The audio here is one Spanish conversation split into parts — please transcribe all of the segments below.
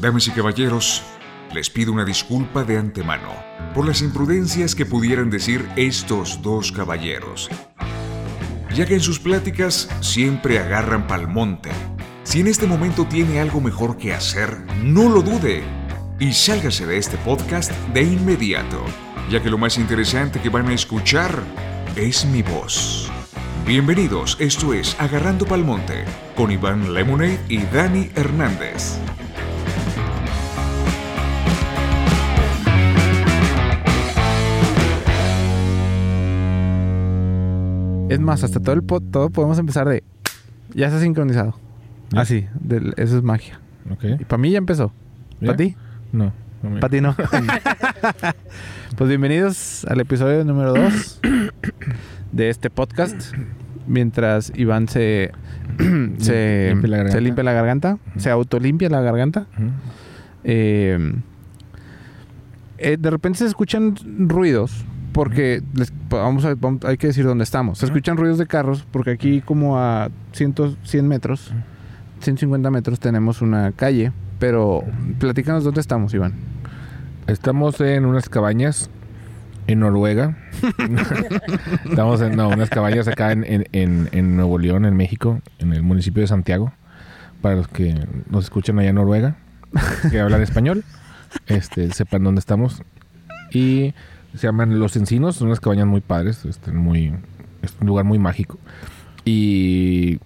Damas y caballeros, les pido una disculpa de antemano por las imprudencias que pudieran decir estos dos caballeros, ya que en sus pláticas siempre agarran pal monte. Si en este momento tiene algo mejor que hacer, no lo dude y sálgase de este podcast de inmediato, ya que lo más interesante que van a escuchar es mi voz. Bienvenidos, esto es Agarrando Palmonte con Iván Lemonade y Dani Hernández. Es más, hasta todo el pod, todo podemos empezar de. Ya está sincronizado. Así, del- eso es magia. Ok. Y para mí ya empezó. ¿Para ti? No. no Para ti no. pues bienvenidos al episodio número 2 de este podcast. Mientras Iván se, se, Limpia la garganta. se limpia la garganta, se autolimpia la garganta. Eh, eh, de repente se escuchan ruidos porque les- vamos a, vamos- hay que decir dónde estamos. Se escuchan ruidos de carros porque aquí como a 100, 100 metros, 150 metros tenemos una calle. Pero platícanos dónde estamos, Iván. Estamos en unas cabañas en Noruega. Estamos en no, unas cabañas acá en, en- en- en Nuevo León, en México, en el municipio de Santiago. Para los que nos escuchan allá en Noruega, que hablan español, este, sepan dónde estamos. Y se llaman Los Encinos, son unas cabañas muy padres, este, muy, es un lugar muy mágico. Y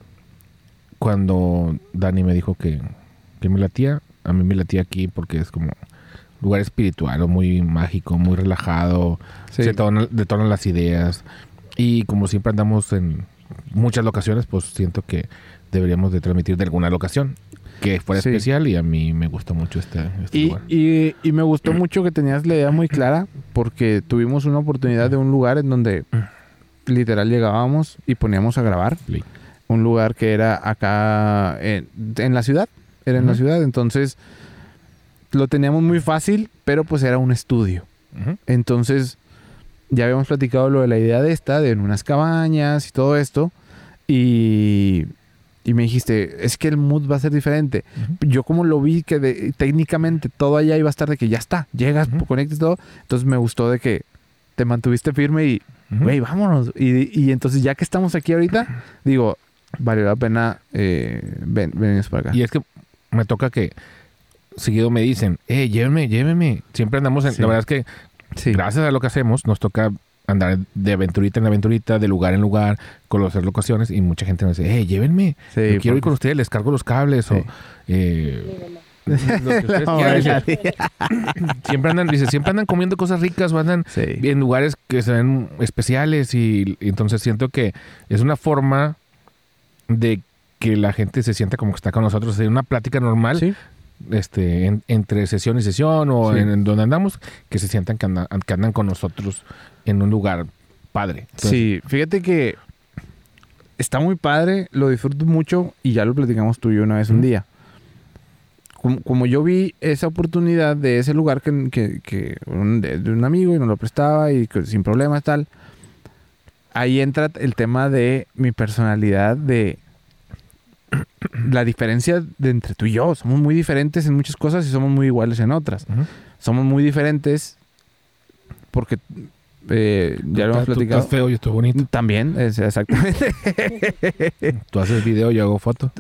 cuando Dani me dijo que, que me latía, a mí me latía aquí porque es como lugar espiritual o muy mágico, muy relajado, Sí. se detonan, detonan las ideas y como siempre andamos en muchas locaciones, pues siento que deberíamos de transmitir de alguna locación que fuera Sí. especial y a mí me gusta mucho este, este Y, lugar. y- y me gustó mucho que tenías la idea muy clara porque tuvimos una oportunidad de un lugar en donde literal llegábamos y poníamos a grabar. Play. Un lugar que era acá en, en la ciudad. Era en la ciudad. Entonces lo teníamos muy fácil, pero pues era un estudio. Entonces ya habíamos platicado lo de la idea de esta, de en unas cabañas y todo esto. Y, y me dijiste, es que el mood va a ser diferente. Yo como lo vi que de- técnicamente todo allá iba a estar de que ya está, llegas, Ujú. conectas todo. Entonces me gustó de que te mantuviste firme y, güey, vámonos. Y, y entonces ya que estamos aquí ahorita, digo, valió la pena eh, ven, venirnos para acá. Y es que me toca que seguido me dicen, eh, llévenme, llévenme. Siempre andamos en... Sí. La verdad es que sí. gracias a lo que hacemos, nos toca andar de aventurita en aventurita, de lugar en lugar, conocer locaciones y mucha gente nos dice, eh, llévenme. Sí, Yo quiero ir con ustedes, les cargo los cables Sí. o... eh, lo que quieran. Dice, siempre andan, dice, siempre andan comiendo cosas ricas o andan sí. en lugares que se ven especiales y, y entonces siento que es una forma de que la gente se sienta como que está con nosotros, en una plática normal, Sí. este, en- entre sesión y sesión o Sí. en, en donde andamos, que se sientan que andan, que andan con nosotros en un lugar padre. Entonces, Sí, fíjate que está muy padre, lo disfruto mucho y ya lo platicamos tú y yo una vez un día. Como, como yo vi esa oportunidad de ese lugar que, que- que un- de, de un amigo y nos lo prestaba y que sin problemas tal, ahí entra el tema de mi personalidad, de la diferencia de entre tú y yo. Somos muy diferentes en muchas cosas y somos muy iguales en otras. ujú. Somos muy diferentes porque eh, ya lo hemos Tú- tú platicado. estás feo, yo estoy bonito. También, es exactamente. Tú haces video, yo hago foto.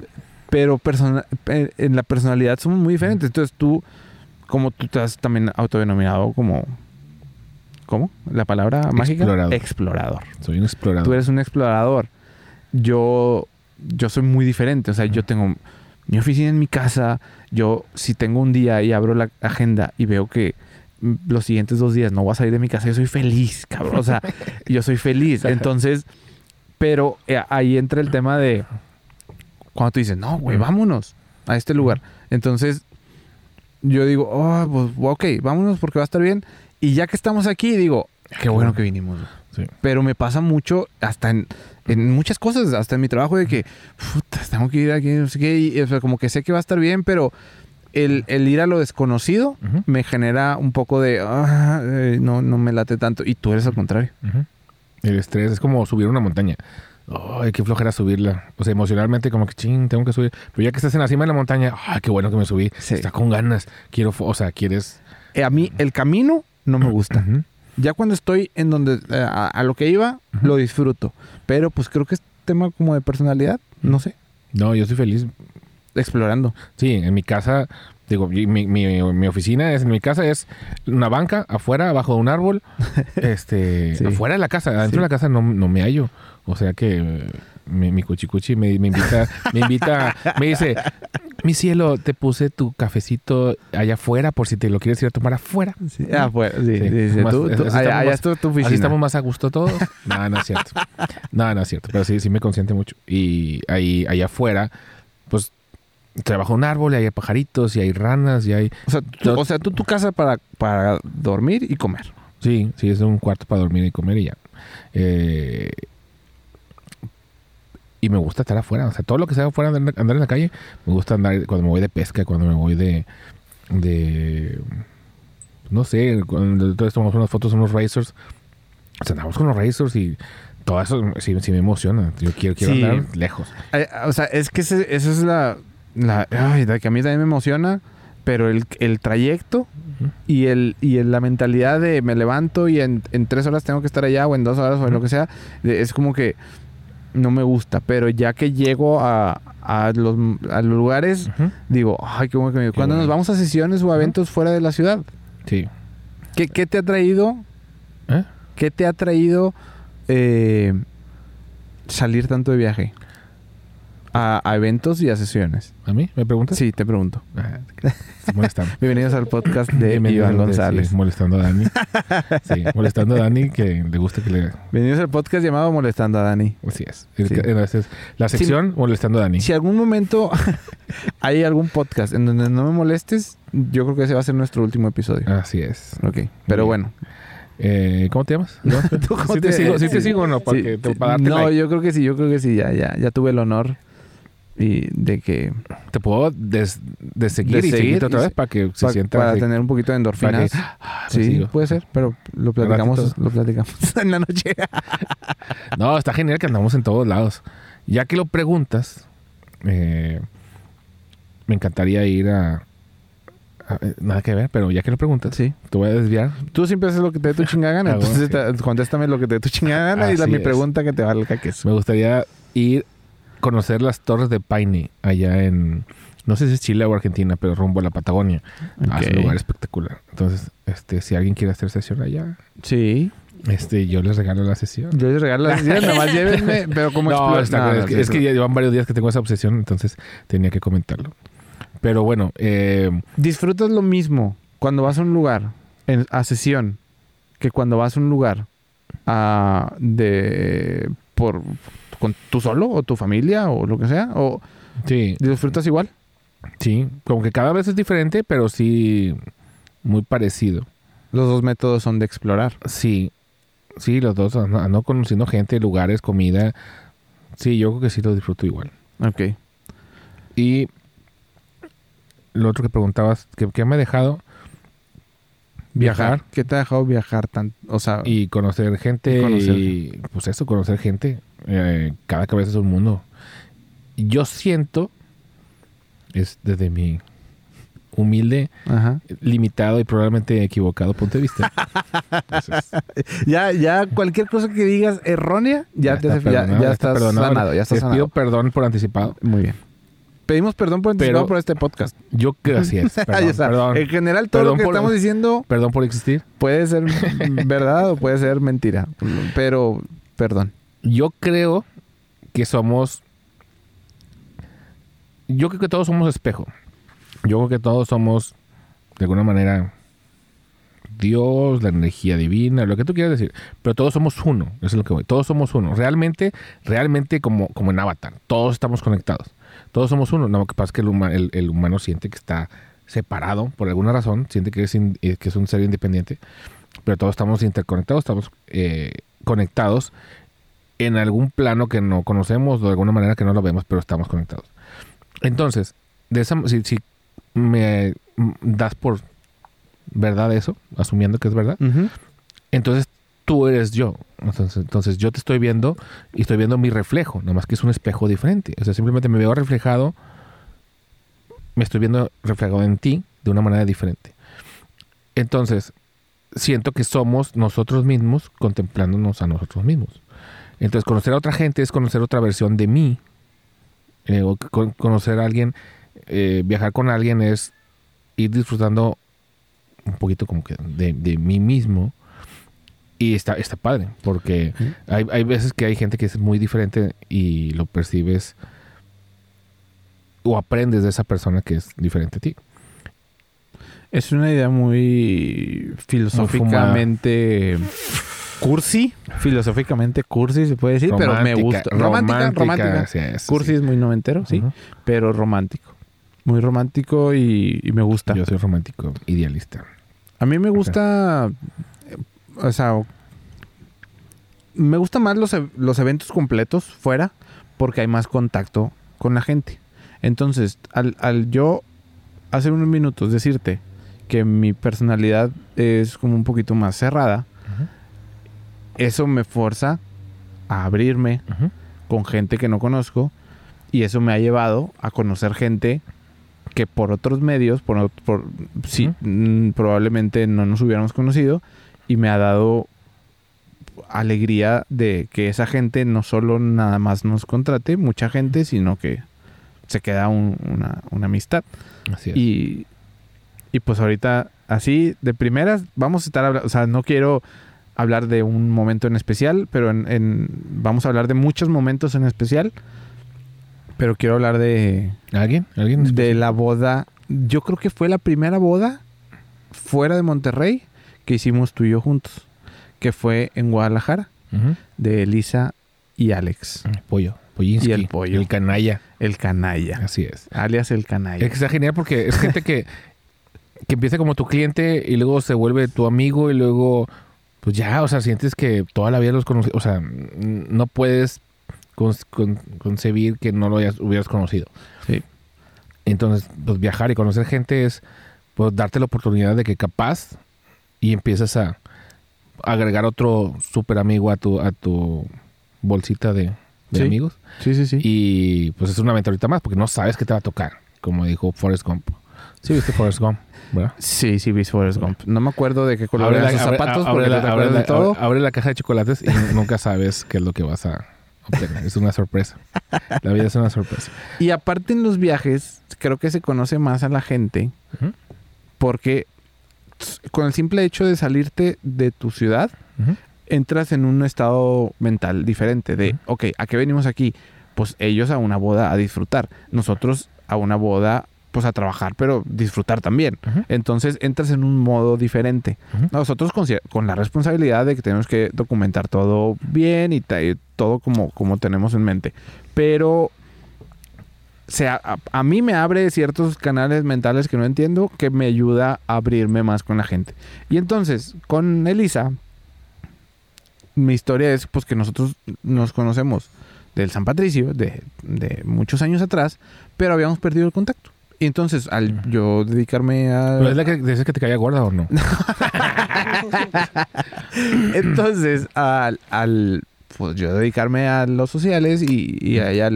Pero persona- pe- en la personalidad somos muy diferentes. Entonces tú, como tú te has también autodenominado como... ¿Cómo? La palabra mágica. Explorador. Explorador. Soy un explorador. Tú eres un explorador. Yo, yo soy muy diferente. O sea, yo tengo mi oficina en mi casa. Yo, si tengo un día y abro la agenda y veo que los siguientes dos días no voy a salir de mi casa, yo soy feliz, cabrón. O sea, yo soy feliz. Entonces, pero eh, ahí entra el tema de cuando tú dices, no, güey, vámonos a este lugar. Entonces, yo digo, oh, pues, ok, vámonos porque va a estar bien. Y ya que estamos aquí, digo, qué bueno que vinimos. Sí. Pero me pasa mucho hasta en, en muchas cosas, hasta en mi trabajo de que, puta, tengo que ir aquí, no sé qué, y, o sea, como que sé que va a estar bien, pero el, el ir a lo desconocido me genera un poco de, "Ah, eh, no, no me late tanto. Y tú eres al contrario. El estrés es como subir una montaña. ay, qué flojera subirla. O sea, emocionalmente como que, ching, tengo que subir. Pero ya que estás en la cima de la montaña, ay, qué bueno que me subí. Sí. Está con ganas. Quiero, o sea, quieres... Eh, a mí el camino no me gusta. Ya cuando estoy en donde eh, a, a lo que iba, lo disfruto. Pero pues creo que es tema como de personalidad, no sé, No, yo estoy feliz. Explorando. Sí, en mi casa, digo, mi, mi, mi oficina es, en mi casa es una banca afuera, abajo de un árbol, este, Sí. afuera de la casa, adentro Sí. de la casa no, no me hallo. O sea que eh, mi, mi cuchicuchi me, me invita, me invita, me dice, mi cielo, te puse tu cafecito allá afuera por si te lo quieres ir a tomar afuera. Sí. Ah, pues, sí, Sí. sí, sí. Más- Tú- tú- allá, estamos allá más- tu, oficina. Así estamos más a gusto todos. No, no es cierto. No, no es cierto. Pero sí, sí me consiente mucho. Y ahí, allá afuera, trabaja un árbol y hay pajaritos y hay ranas y hay... O sea, tú, o sea, tú tu casa para, para dormir y comer. Sí, sí, es un cuarto para dormir y comer y ya. Eh, y me gusta estar afuera. O sea, todo lo que sea afuera, andar, andar en la calle, me gusta andar cuando me voy de pesca, cuando me voy de... de no sé, cuando entonces tomamos unas fotos, unos racers. O sea, andamos con los racers y todo eso sí, sí me emociona. Yo quiero, quiero Sí. andar lejos. O sea, es que ese- eso es la, la ay, la que a mí también me emociona, pero el, el trayecto y el y el- la mentalidad de me levanto y en, en tres horas tengo que estar allá o en dos horas o en lo que sea, es como que no me gusta, pero ya que llego a, a los, a los lugares, digo, ay, qué bueno que me... Cuando nos vamos a sesiones o a eventos fuera de la ciudad, Sí. ¿qué, qué te ha traído? ¿Eh? ¿Qué te ha traído eh, salir tanto de viaje? A, a eventos y a sesiones. ¿A mí? ¿Me preguntas? Sí, te pregunto. Ah, molestando. Bienvenidos al podcast de Iván González. sí, molestando a Dani. Sí, molestando a Dani que le gusta que le... Bienvenidos al podcast llamado Molestando a Dani. Así es. Sí. la sección molestando a Dani. Si algún momento hay algún podcast en donde no me molestes, yo creo que ese va a ser nuestro último episodio. Así es. Ok, pero Bien. bueno. Eh, ¿Cómo te llamas? ¿No? ¿Tú cómo ¿Sí te, te- sigo, sí te sigo o no? Para, Sí, que- para no, like. yo creo que sí, yo creo que sí, ya, ya, ya tuve el honor y de que Te puedo des, de seguir De y seguir otra vez para que se pa- sienta... para tener un poquito de que- endorfinas. Ah, Sí, consigo. puede ser, pero lo platicamos, lo platicamos en la noche. No, está genial que andamos en todos lados. Ya que lo preguntas, eh, me encantaría ir a, a- eh, Nada que ver, pero ya que lo preguntas, Sí. te voy a desviar. Tú siempre haces lo que te dé tu chingada gana. Ah, entonces sí. te- contéstame lo que te dé tu chingada gana y la, mi pregunta que te valga que es. Me gustaría ir conocer las torres de Paine allá en... No sé si es Chile o Argentina, pero rumbo a la Patagonia. Ah, es un lugar espectacular. Entonces, este, si alguien quiere hacer sesión allá, Sí. este, yo les regalo la sesión. Yo les regalo las ideas, nomás llévenme, pero como No, es, que, es ya llevan varios días que tengo esa obsesión, entonces tenía que comentarlo. Pero bueno, eh, Disfrutas lo mismo cuando vas a un lugar en- a sesión que cuando vas a un lugar a, de por con tú solo o tu familia o lo que sea o sí, disfrutas igual. sí, como que cada vez es diferente, pero sí muy parecido. Los dos métodos son de explorar. Sí, sí, los dos, ando, ando conociendo gente, lugares, comida. Sí, yo creo que sí lo disfruto igual. Ok. Y lo otro que preguntabas, ¿qué, qué me ha dejado? Viajar ¿Qué te ha dejado viajar tan, o sea, y conocer gente Y conocer y pues eso, conocer gente. Eh, cada cabeza es un mundo. Yo siento, es desde mi humilde, ajá. limitado y probablemente equivocado punto de vista. Entonces, Ya, ya cualquier cosa que digas errónea, ya, te está ya, perdonado, ya está estás perdonado. sanado, ya estás Les pido sanado. perdón por anticipado. Muy bien. Pedimos perdón por anticipado Pero- por este podcast. Yo creo así es. Ya Perdón. En general, todo Perdón lo que por- estamos diciendo Perdón por existir. puede ser verdad o puede ser mentira. Pero, perdón. Yo creo que somos. Yo creo que todos somos espejo. Yo creo que todos somos, de alguna manera, Dios, la energía divina, lo que tú quieras decir. Pero todos somos uno. Eso es lo que voy. Todos somos uno. Realmente, realmente como, como en Avatar. Todos estamos conectados. Todos somos uno. No, lo que pasa es que el, huma- el- el humano siente que está separado por alguna razón. Siente que es, in- eh, que es un ser independiente. Pero todos estamos interconectados, estamos eh, conectados en algún plano que no conocemos o de alguna manera que no lo vemos, pero estamos conectados. Entonces, de esa, si, si me das por verdad eso, asumiendo que es verdad, entonces tú eres yo. Entonces, entonces yo te estoy viendo y estoy viendo mi reflejo, nada más que es un espejo diferente. O sea, simplemente me veo reflejado, me estoy viendo reflejado en ti de una manera diferente. Entonces, siento que somos nosotros mismos contemplándonos a nosotros mismos. Entonces, conocer a otra gente es conocer otra versión de mí. Eh, o con- conocer a alguien, eh, viajar con alguien es ir disfrutando un poquito como que de, de mí mismo. Y está, está padre, porque hay, hay veces que hay gente que es muy diferente y lo percibes o aprendes de esa persona que es diferente a ti. Es una idea muy filosóficamente cursi. Filosóficamente cursi, se puede decir, pero me gusta. Romántica, romántica. cursi sí. es muy noventero, sí, pero romántico. Muy romántico y, y me gusta. Yo soy romántico, idealista. A mí me gusta, o sea, me gustan más los, e- los eventos completos fuera porque hay más contacto con la gente. Entonces, al, al yo hace unos minutos decirte que mi personalidad es como un poquito más cerrada. Eso me fuerza a abrirme con gente que no conozco y eso me ha llevado a conocer gente que por otros medios, por, mm, probablemente no nos hubiéramos conocido y me ha dado alegría de que esa gente no solo nada más nos contrate, mucha gente, sino que se queda un- una, una amistad. Así es. Y, y pues ahorita, así de primeras, vamos a estar hablando, o sea, no quiero hablar de un momento en especial, pero en, en- vamos a hablar de muchos momentos en especial. Pero quiero hablar de, ¿Alguien? ¿Alguien? de la boda. Yo creo que fue la primera boda fuera de Monterrey que hicimos tú y yo juntos. Que fue en Guadalajara, de Elisa y Alex. Pollo. Pollinsky. Y el pollo. El canalla. El canalla. Así es. Alias el canalla. Es que está genial porque es gente que, que empieza como tu cliente y luego se vuelve tu amigo y luego, pues ya, o sea, sientes que toda la vida los conoces. O sea, no puedes con- con- concebir que no lo hayas- hubieras conocido. Sí. Entonces, pues viajar y conocer gente es pues darte la oportunidad de que capaz y empiezas a agregar otro súper amigo a tu, a tu bolsita de, de Sí. amigos. Sí, sí, sí. Y pues es una aventurita más porque no sabes qué te va a tocar, como dijo Forrest Gump. Sí, viste Forrest Gump, ¿verdad? Sí, sí, vi Forrest Gump. No me acuerdo de qué color Abre eran la, sus zapatos abre la- abre de todo. abre- la caja de chocolates y nunca sabes qué es lo que vas a obtener. Es una sorpresa. La vida es una sorpresa. Y aparte en los viajes, creo que se conoce más a la gente porque con el simple hecho de salirte de tu ciudad, entras en un estado mental diferente de, ok, ¿a qué venimos aquí? Pues ellos a una boda a disfrutar, nosotros a una boda pues a trabajar, pero disfrutar también. Entonces entras en un modo diferente. Nosotros con, la responsabilidad de que tenemos que documentar todo bien y todo como, como tenemos en mente. Pero se a, a- a mí me abre ciertos canales mentales que no entiendo que me ayuda a abrirme más con la gente. Y entonces, con Elisa, mi historia es pues que nosotros nos conocemos del San Patricio, de, de muchos años atrás, pero habíamos perdido el contacto. Y entonces, al yo dedicarme a... ¿Pero es la que dices que te caía gorda o no? Entonces, al, al pues yo dedicarme a los sociales y, y a ella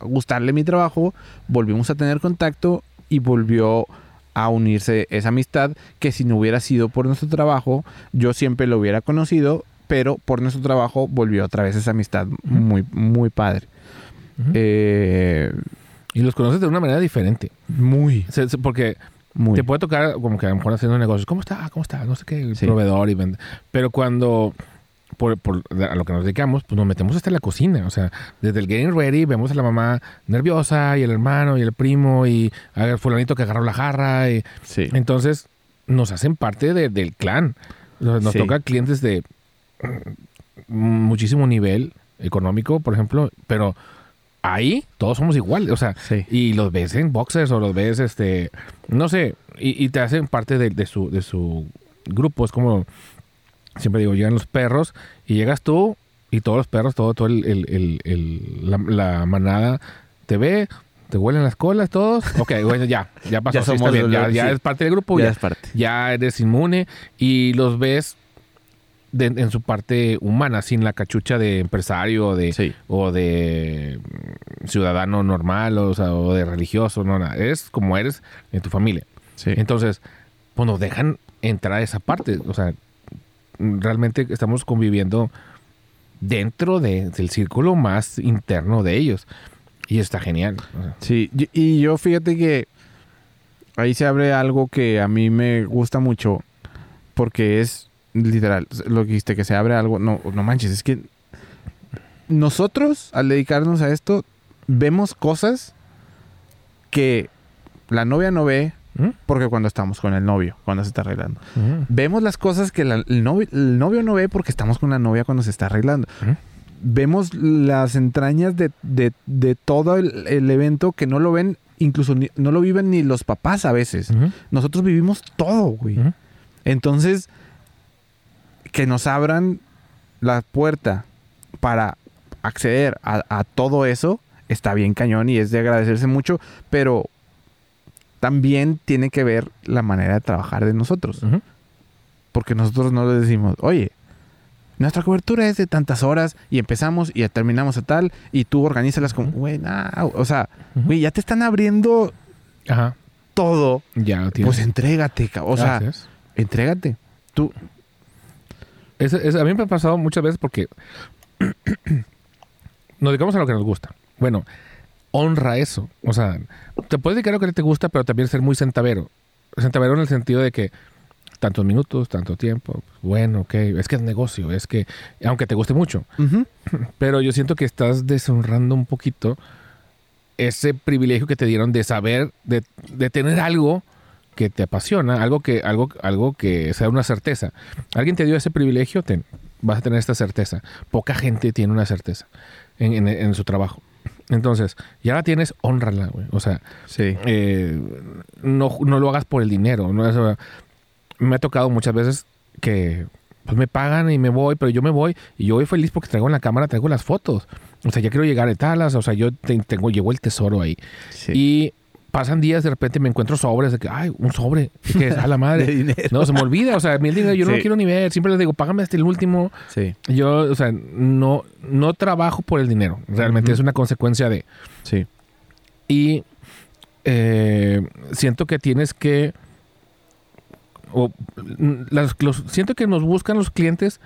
gustarle mi trabajo, volvimos a tener contacto y volvió a unirse esa amistad que si no hubiera sido por nuestro trabajo, yo siempre lo hubiera conocido, pero por nuestro trabajo volvió otra vez esa amistad muy, muy padre. Eh, Y los conoces de una manera diferente. muy, Se- se- Porque muy. te puede tocar como que a lo mejor haciendo negocios. ¿Cómo está? ¿Cómo está? No sé qué, el Sí. proveedor y vende. Pero cuando, por, por a lo que nos dedicamos, pues nos metemos hasta en la cocina. O sea, desde el getting ready vemos a la mamá nerviosa y el hermano y el primo y al fulanito que agarró la jarra. Y, Sí. entonces nos hacen parte de- del clan. Nos, nos Sí. toca clientes de muchísimo nivel económico, por ejemplo, pero ahí todos somos iguales. O sea, Sí. y los ves en boxers o los ves, este, no sé, y, y te hacen parte de, de su, de su grupo. Es como, siempre digo, llegan los perros y llegas tú y todos los perros, todo, todo el, el- el- el- la, la manada te ve, te huelen las colas todos. Ok, bueno, ya, ya pasó. Ya sí, está somos bien, ya, ya sí. es parte del grupo, ya ya, es parte. ya eres inmune y los ves de- en su parte humana, sin la cachucha de empresario o de, Sí. o de mm, ciudadano normal o, sea, o de religioso, no, nada. Eres como eres en tu familia. Sí. Entonces, pues nos dejan entrar a esa parte. O sea, realmente estamos conviviendo dentro de- del círculo más interno de ellos. Y está genial. o sea. Sí, y- y yo fíjate que ahí se abre algo que a mí me gusta mucho porque es literal, lo que dijiste, que se abre algo, no, no manches, es que nosotros al dedicarnos a esto vemos cosas que la novia no ve ¿Mm? porque cuando estamos con el novio, cuando se está arreglando. Ujú. Vemos las cosas que la- el, novio, el novio no ve porque estamos con la novia cuando se está arreglando. Ujú. Vemos las entrañas de, de- de todo el, el evento que no lo ven, incluso ni- no lo viven ni los papás a veces. Nosotros vivimos todo, güey. Entonces, que nos abran la puerta para acceder a, a todo eso está bien cañón y es de agradecerse mucho, pero también tiene que ver la manera de trabajar de nosotros. Porque nosotros no le decimos, oye, nuestra cobertura es de tantas horas y empezamos y terminamos a tal y tú organízalas como, güey, nah", o sea, güey, ya te están abriendo Ajá. todo, Ya lo tienes. pues entrégate, o sea, Así es. entrégate. Tú, Es- es- a mí me ha pasado muchas veces porque nos dedicamos a lo que nos gusta. Bueno, honra eso. O sea, te puedes dedicar a lo que te gusta, pero también ser muy centavero. Centavero en el sentido de que tantos minutos, tanto tiempo, bueno, ok, es que es negocio, es que, aunque te guste mucho, pero yo siento que estás deshonrando un poquito ese privilegio que te dieron de saber, de, de tener algo que te apasiona, algo que, algo, algo que sea una certeza. Alguien te dio ese privilegio, ten, vas a tener esta certeza. Poca gente tiene una certeza en, en- en su trabajo. Entonces, ya la tienes, honrala, güey. O sea, sí. eh, no, no lo hagas por el dinero. ¿no? Eso, me ha tocado muchas veces que pues me pagan y me voy, pero yo me voy y yo voy feliz porque traigo en la cámara, traigo las fotos. O sea, ya quiero llegar a talas, o sea, yo te- tengo, llevo el tesoro ahí. sí. Y pasan días, de repente me encuentro sobres de que, ay, un sobre, que es a la madre. No, se me olvida, o sea, a mí el dinero yo no lo quiero ni ver, siempre les digo, págame hasta el último. Sí, Yo, o sea, no, no trabajo por el dinero, realmente es una consecuencia de... sí. Y eh, siento que tienes que. o, mm, las- los- siento que nos buscan los clientes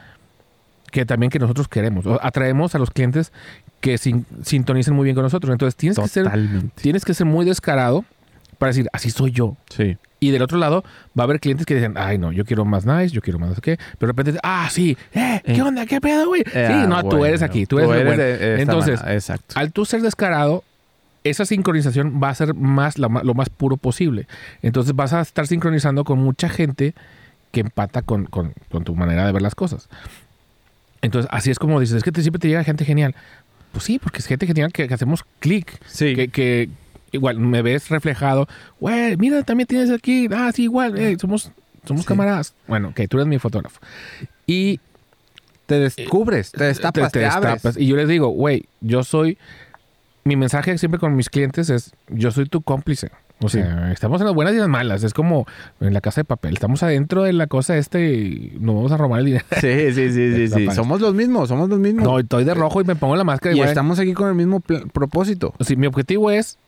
que también que nosotros queremos. O atraemos a los clientes que sin- sintonicen muy bien con nosotros. Entonces tienes que, ser, tienes que ser muy descarado para decir, así soy yo. Sí. Y del otro lado va a haber clientes que dicen, ay no, yo quiero más nice, yo quiero más qué. Pero de repente, ah, sí, eh, ¿qué Eh. onda? ¿Qué pedo, güey? Eh, sí, no, ah, tú bueno. eres aquí, tú eres, de esta Entonces, exacto. al tú ser descarado, esa sincronización va a ser más la lo más puro posible. Entonces vas a estar sincronizando con mucha gente que empata con, con- con tu manera de ver las cosas. Entonces, así es como dices, es que te- siempre te llega gente genial. Pues sí, porque es gente genial que, que hacemos clic, Sí. que, que igual me ves reflejado. Güey, mira, también tienes aquí. Ah, sí, igual, eh, somos, somos Sí. camaradas. Bueno, que tú eres mi fotógrafo. Y te descubres, te destapas, te, te abres. destapas. Y yo les digo, güey, yo soy. Mi mensaje siempre con mis clientes es: yo soy tu cómplice. O sea, estamos en las buenas y las malas. Es como en la casa de papel. Estamos adentro de la cosa este y nos vamos a robar el dinero. Sí, sí, sí, sí, sí. Somos los mismos, somos los mismos. No, estoy de rojo y me pongo la máscara. y igual. estamos aquí con el mismo propósito. Sí, mi objetivo es.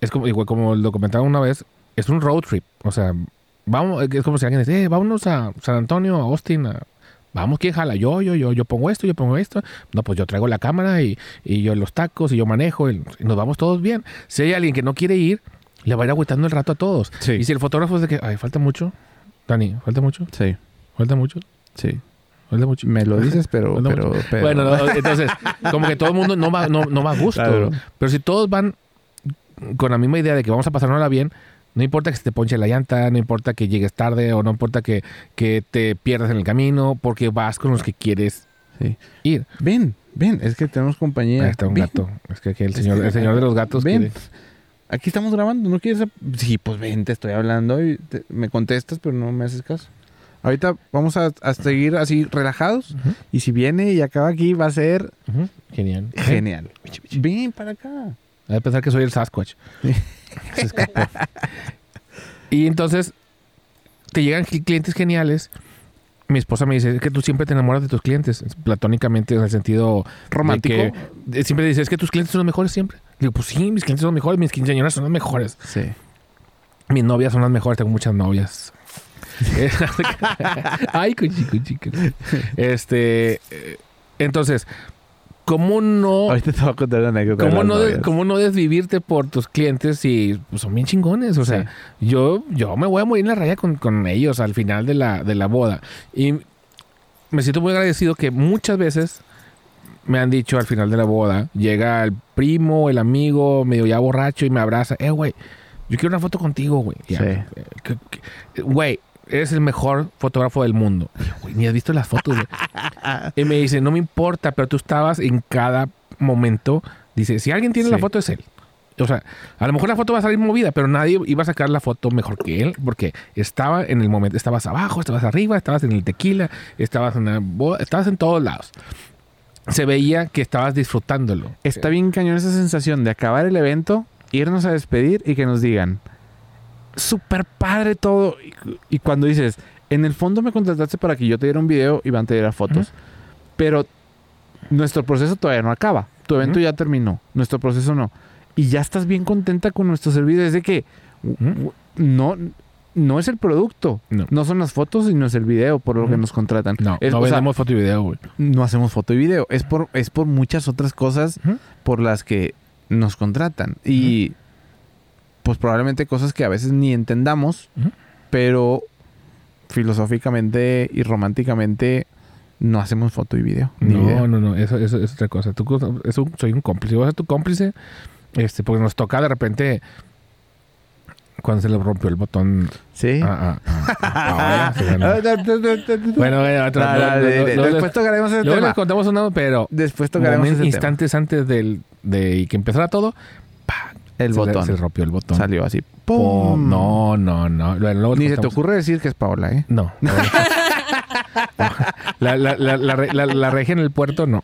Es como, igual como lo comentaba una vez, es un road trip. O sea, vamos, es como si alguien dice, eh, vámonos a San Antonio, a Austin, a- Vamos, ¿quién jala? Yo, yo, yo, yo pongo esto, yo pongo esto. No, pues yo traigo la cámara y, y yo los tacos y yo manejo y, y nos vamos todos bien. Si hay alguien que no quiere ir, le va a ir agüitando el rato a todos. Sí. Y si el fotógrafo es de que, ay, falta mucho, Dani, falta mucho, Sí, falta mucho, sí. falta mucho. Me lo dices, pero... Pero, pero- Bueno, no, entonces, como que todo el mundo no va, no, no va a gusto. Claro. Pero si todos van con la misma idea de que vamos a pasárnosla bien, no importa que se te ponche la llanta, no importa que llegues tarde o no importa que, que te pierdas en el camino, porque vas con los que quieres Sí. ir. Ven, ven, es que tenemos compañía. Ahí está un Ven, gato. Es que aquí el señor, el señor de los gatos Ven. quiere- Aquí estamos grabando, ¿no quieres? Sí, pues ven, te estoy hablando y te- me contestas, pero no me haces caso. Ahorita vamos a, a seguir así relajados y si viene y acaba aquí va a ser. Genial. genial. Ven para acá. Hay que pensar que soy el Sasquatch. Se escapó. y entonces te llegan cli- clientes geniales mi esposa me dice, es que tú siempre te enamoras de tus clientes, platónicamente en el sentido de Romántico. que- siempre dice, es que tus clientes son los mejores siempre. Digo, pues sí, mis clientes son mejores, mis quinceañeras son las mejores. Sí. Mis novias son las mejores, tengo muchas novias. Ay, cuchi, cuchi, cuchi. Este, eh, entonces, ¿cómo no, Ahorita te voy a contar una anécdota. cómo no, de- cómo no desvivirte por tus clientes si pues, son bien chingones? O sea, Sí. yo, yo me voy a morir en la raya con, con ellos al final de la, de la boda. Y me siento muy agradecido que muchas veces me han dicho al final de la boda, llega el primo, el amigo, medio ya borracho y me abraza. Eh, güey, yo quiero una foto contigo, güey. Sí. eh, Güey, eres el mejor fotógrafo del mundo. Güey, ni has visto las fotos, güey. y me dice, no me importa, pero tú estabas en cada momento. Dice, si alguien tiene la Sí. foto es él. O sea, a lo mejor la foto va a salir movida, pero nadie iba a sacar la foto mejor que él, porque estaba en el momento, estabas abajo, estabas arriba, estabas en el tequila, estabas en la boda, estabas en todos lados. Se veía que estabas disfrutándolo. Está bien cañón esa sensación de acabar el evento, irnos a despedir y que nos digan, súper padre todo. Y, y cuando dices, en el fondo me contrataste para que yo te diera un video y van a te diera fotos, pero nuestro proceso todavía no acaba. Tu evento ya terminó, nuestro proceso no. Y ya estás bien contenta con nuestro servicio. Es de que no, no es el producto, No. son las fotos y no es el video por lo que nos contratan. No, Es- no sea, vendemos foto y video, güey. no hacemos foto y video. Es por, es por muchas otras cosas por las que nos contratan. Y pues probablemente cosas que a veces ni entendamos, pero filosóficamente y románticamente no hacemos foto y video. No, video. no, no, eso, eso es otra cosa. Tú, eso, soy un cómplice. Voy a ser tu cómplice, este, porque nos toca de repente cuando se le rompió el botón Sí. a, a- a- a Paola, sí, bueno. bueno, dale. lo- después tocaremos ese luego tema. les contamos una, pero Después tocaremos tema. instantes antes del, de que empezara todo. El se le- botón se rompió el botón. salió así. Pum. No, no, no. Luego Ni se te ocurre decir que es Paola, ¿eh? No. la, la, la, la, la- la regia en el puerto, no.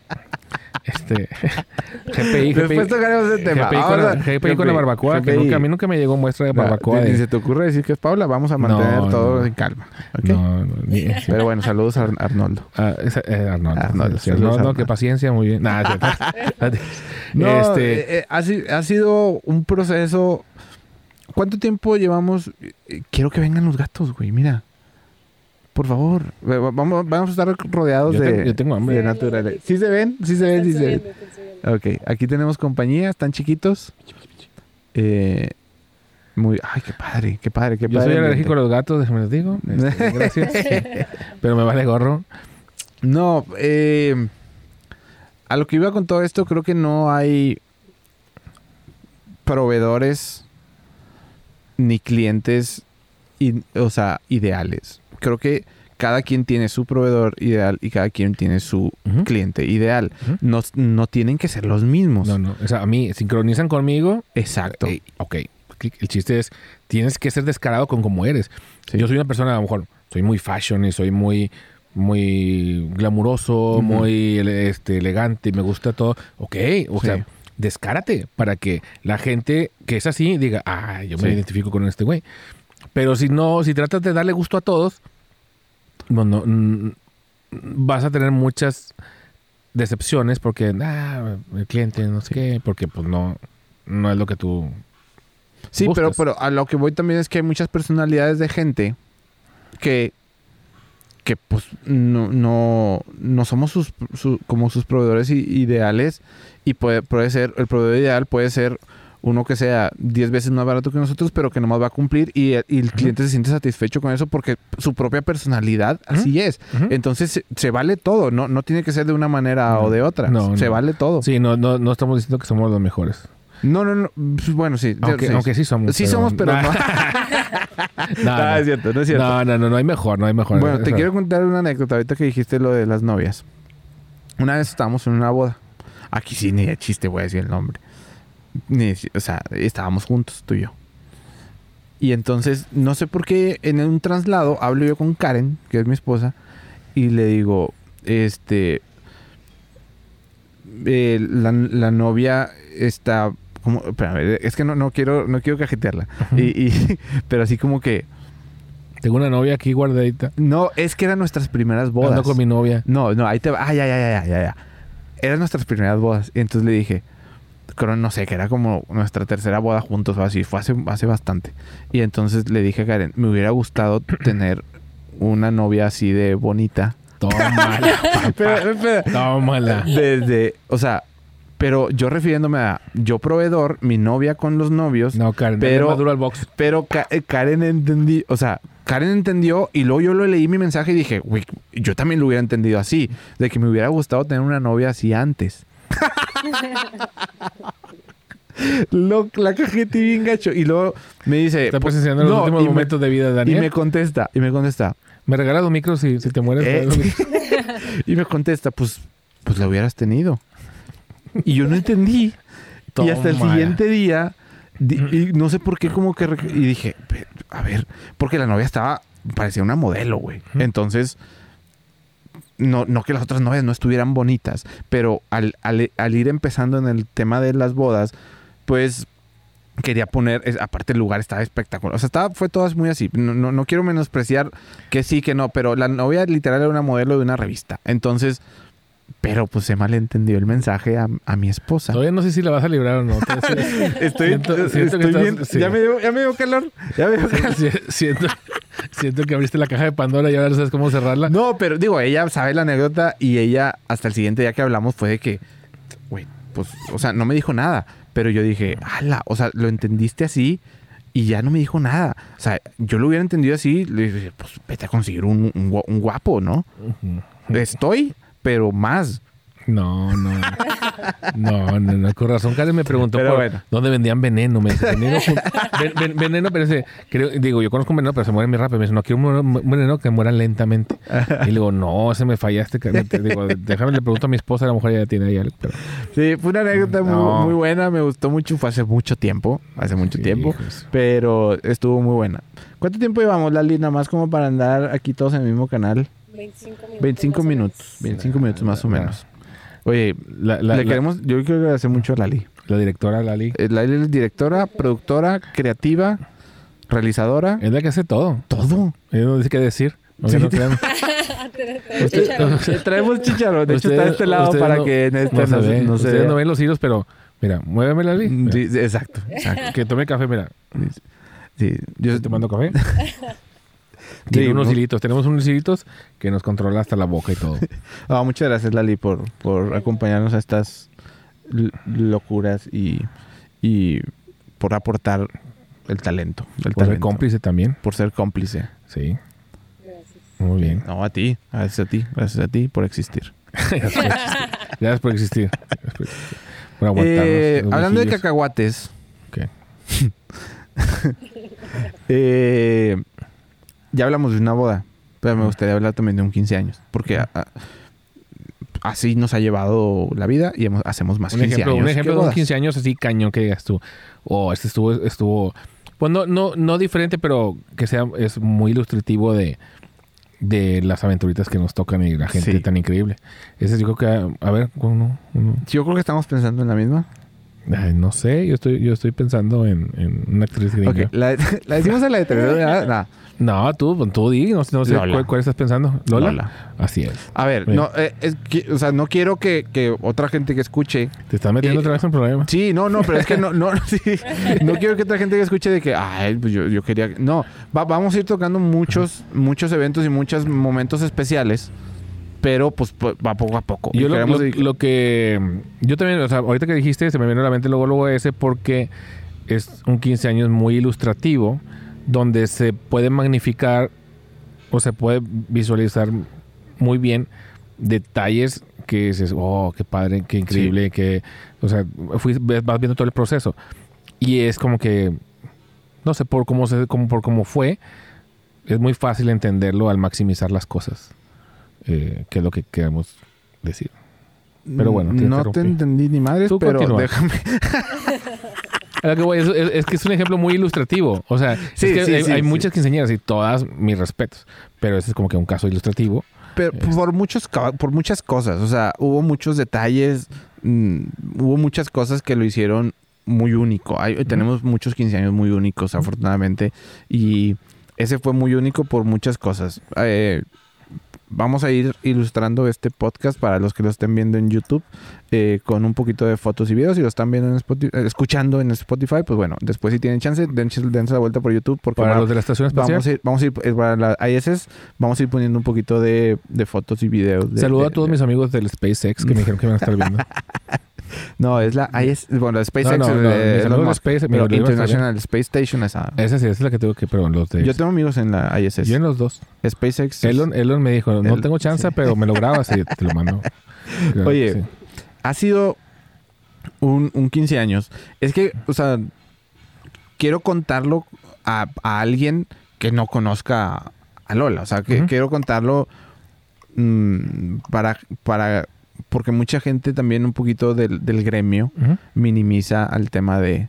Este. GPI, Después GPI. tocaremos ese tema. GPI con, la, a- GPI con la barbacoa, que GPI. nunca, a mí nunca me llegó muestra de No, barbacoa. Ni se te ocurre decir que es Paula. Vamos a mantener No, todo no. en calma. ¿ok? No, no, ni-. Pero bueno, saludos a Ar- Arnoldo. Ah, eh, Arnoldo. Arnoldo, Sí, Arnoldo, Arnoldo. que paciencia, muy bien. Nah. No, este, eh, eh, ha, si- ha sido un proceso. ¿Cuánto tiempo llevamos? Quiero que vengan los gatos, güey. Mira. Por favor. Vamos, vamos a estar rodeados yo, de, tengo, yo tengo hambre. de naturaleza. ¿Sí se ven? Sí se ven, sí se ven. Ok, aquí tenemos compañía. Están chiquitos. Eh, muy... Ay, qué padre, qué padre, qué Yo padre. soy ambiente. alérgico a los gatos, déjenme les digo. Este, gracias. Pero me vale gorro. No, eh, a lo que iba con todo esto, creo que no hay proveedores ni clientes, i- o sea, ideales. Creo que cada quien tiene su proveedor ideal y cada quien tiene su cliente ideal. No, no tienen que ser los mismos. No, no. O sea, a mí sincronizan conmigo. Exacto. eh, ok. El chiste es, tienes que ser descarado con cómo eres. Sí. Yo soy una persona, a lo mejor, soy muy fashion y soy muy, muy glamuroso, muy este, elegante y me gusta todo. Ok, o Sí. sea, descárate para que la gente que es así diga, ah, yo me Sí. identifico con este güey. Pero si no, si tratas de darle gusto a todos, bueno, vas a tener muchas decepciones porque, ah, el cliente, no sé qué, porque pues no, no es lo que tú... Sí, pero, buscas. pero a lo que voy también es que hay muchas personalidades de gente que, que pues no, no, no somos sus, su- como sus proveedores ideales y puede, puede ser, el proveedor ideal puede ser uno que sea 10 veces más barato que nosotros, pero que nomás va a cumplir y, y el cliente se siente satisfecho con eso porque su propia personalidad así es. Entonces se, se vale todo, no, no tiene que ser de una manera No. o de otra. No, se no. vale todo. Sí, no, no, no estamos diciendo que somos los mejores. No, no, no. pues, Bueno, sí. Aunque sí. aunque sí somos. Sí somos, pero no. no, No, no. es cierto, no es cierto. No, no, no, no hay mejor, no hay mejor. Bueno, te quiero contar una anécdota ahorita que dijiste lo de las novias. Una vez estábamos en una boda. Aquí sí, ni de chiste voy a decir el nombre. O sea, estábamos juntos, tú y yo. Y entonces, no sé por qué en un traslado hablo yo con Karen, que es mi esposa, y le digo, este, eh, la, la novia está como, espérame, es que no, no quiero, no quiero cajetearla. y, y- pero así como que Tengo una novia aquí guardadita. No, es que eran nuestras primeras bodas. Ando con mi novia. No, no, ahí te va. Ah, ya, ya, ya, ya, ya. Eran nuestras primeras bodas. Y entonces le dije, creo, no sé, que era como nuestra tercera boda juntos o así. Fue hace, hace bastante. Y entonces le dije a Karen, me hubiera gustado tener una novia así de bonita. Tómala. Pero, espera, Tómala. desde, o sea, pero yo refiriéndome a yo proveedor, mi novia con los novios, No, Karen, Pero- pero maduro al box. pero Ka- eh, Karen entendí, o sea, Karen entendió y luego yo lo leí mi mensaje y dije, güey, yo también lo hubiera entendido así, de que me hubiera gustado tener una novia así antes. Lo, la cajete bien gacho. Y luego me dice. Está pues, presenciando los no, últimos y me- momentos de vida de Y Daniel. me contesta, y me contesta, ¿Me regalas un micro si, si te mueres? Eh, y me contesta, pues, pues la hubieras tenido. Y yo no entendí. Y hasta el siguiente día, di- y no sé por qué, como que. Y dije, "Pe- a ver, porque la novia estaba, parecía una modelo, güey. Entonces, no, no que las otras novias no estuvieran bonitas, pero al, al- al ir empezando en el tema de las bodas, pues quería poner, aparte el lugar estaba espectacular. O sea, estaba, fue todas muy así. No, no, no quiero menospreciar que sí, que no, pero la novia literal era una modelo de una revista. Entonces, pero pues se malentendió el mensaje a, a mi esposa. Todavía no sé si la vas a librar o no. Estoy, Siento- siento que estoy estás- bien- sí. ya, me dio, ya me dio calor. Ya me dio calor. si- siento, siento que abriste la caja de Pandora y ahora no sabes cómo cerrarla. No, pero digo, ella sabe la anécdota y ella, hasta el siguiente día que hablamos, fue de que, güey, pues, o sea, no me dijo nada. Pero yo dije, ala, o sea, lo entendiste así y ya no me dijo nada. O sea, yo lo hubiera entendido así, le dije, pues vete a conseguir un, un gua- un guapo, ¿no? Estoy, pero más. No, no. No, no, no. Con razón, Karen me preguntó Pero por bueno. dónde vendían veneno. Me dice, veneno, jun- ven- ven- veneno, pero ese, creo, digo, yo conozco un veneno, pero se muere muy rápido. Me dice, no, quiero un veneno que muera lentamente. Y le digo, no, se me fallaste. Digo, déjame, le pregunto a mi esposa, a lo mejor ella tiene ahí algo. Pero, Sí, fue una anécdota muy- buena, me gustó mucho, fue hace mucho tiempo, hace mucho Sí, tiempo, hijos. pero estuvo muy buena. ¿Cuánto tiempo llevamos, Lali? Nada más como para andar aquí todos en el mismo canal. 25 minutos. 25 más o minutos, menos. 25 minutos más o menos. Oye, la, la, le la- queremos, yo quiero agradecer mucho a Lali. la directora Lali Eh, Lali es directora, productora, creativa, realizadora, es la que hace todo. todo. Ella no dice qué decir. No, Sí. no crean. Tenés Usted- chicharrón. Traemos chicharrón, de hecho está de este lado ustedes para no- que en este No se ve. no se Ustedes vea. no ven los hilos, pero mira, muéveme Lali. Mm, Mira, sí, sí, exacto, exacto. Que tome café, mira. Sí, yo Estoy tomando café. Tiene Sí, unos ¿no? hilitos. Tenemos unos hilitos que nos controla hasta la boca y todo. Ah, muchas gracias, Lali, por, por acompañarnos a estas locuras y, y por aportar el talento. El Por ser talento. cómplice también. Por ser cómplice. Sí, Gracias. muy bien. No, a ti. Gracias a ti. Gracias a ti por existir. Gracias por existir. Gracias por existir. Aguantarnos. Eh, hablando de cacahuates. ¿Qué? eh, ya hablamos de una boda. Pero me gustaría hablar también de un 15 años. Porque a- a- así nos ha llevado la vida y hemos- hacemos más Un 15 ejemplo, años. un ejemplo de un bodas. 15 años así cañón que digas tú. Oh, este estuvo, estuvo. Pues no, no, no diferente, pero que sea, es muy ilustrativo de, de las aventuritas que nos tocan y la gente Sí. tan increíble. Ese yo creo que, a ver, uno, Yo creo que estamos pensando en la misma. Ay, no sé, yo estoy, yo estoy pensando en, en una actriz gringa. Ok, la, la decimos a la de. No, tú, tú di, no, no sé. ¿cuál, cuál estás pensando. ¿Lola? Lola. Así es. A ver, Bien. no, eh, es que, o sea, no quiero que, que otra gente que escuche. Te estás metiendo Y- otra vez en problema. Sí, no, no, pero es que no, no, sí, no quiero que otra gente que escuche de que, ay, pues yo, yo quería. No, va- vamos a ir tocando muchos, muchos eventos y muchos momentos especiales, pero pues va poco a poco. Yo lo, lo- dedicar- lo que... Yo también, o sea, ahorita que dijiste, se me vino a la mente luego, luego ese porque es un 15 años muy ilustrativo, donde se puede magnificar o se puede visualizar muy bien detalles que dices, oh, qué padre, qué increíble, que... O sea, fui- vas viendo todo el proceso. Y es como que, no sé, por cómo, se, como, por cómo fue, es muy fácil entenderlo al maximizar las cosas, eh, que es lo que queremos decir. pero bueno, te no te entendí ni madres, Tú pero continúa. déjame. A lo que voy, es, es- es que es un ejemplo muy ilustrativo. O sea, Sí, es que sí, hay, sí, hay sí. muchas quinceañeras y todas mis respetos. Pero ese es como que un caso ilustrativo. Pero por muchos por muchas cosas, o sea, hubo muchos detalles, mm, hubo muchas cosas que lo hicieron muy único. Hay- tenemos muchos 15 años muy únicos, afortunadamente, y ese fue muy único por muchas cosas. Eh, vamos a ir ilustrando este podcast para los que lo estén viendo en YouTube eh, con un poquito de fotos y videos. Si lo están viendo en Spotify, eh, escuchando en Spotify, pues bueno, después si tienen chance, dense, dense la vuelta por YouTube porque Para va- los de la estación espacial. vamos a ir, vamos a ir eh, para la ISS, vamos a ir poniendo un poquito de, de fotos y videos. de- Saludo de- a todos mis amigos del SpaceX que me dijeron que iban a estar viendo. No, es la bueno, SpaceX, No, no, no, Elon Musk, Space, pero estar International Space Station esa. Esa sí, esa es la que tengo que, pero los de... Yo tengo amigos en la ISS. Yo en los dos. SpaceX. es- Elon, Elon me dijo, no El- tengo chance, sí. pero me lo grabas y te lo mando. Oye, Sí. ha sido un, un 15 años. Es que, o sea, quiero contarlo a, a alguien que no conozca a Lola. O sea, que quiero contarlo mm, para, para... Porque mucha gente también un poquito del, del gremio minimiza al tema de...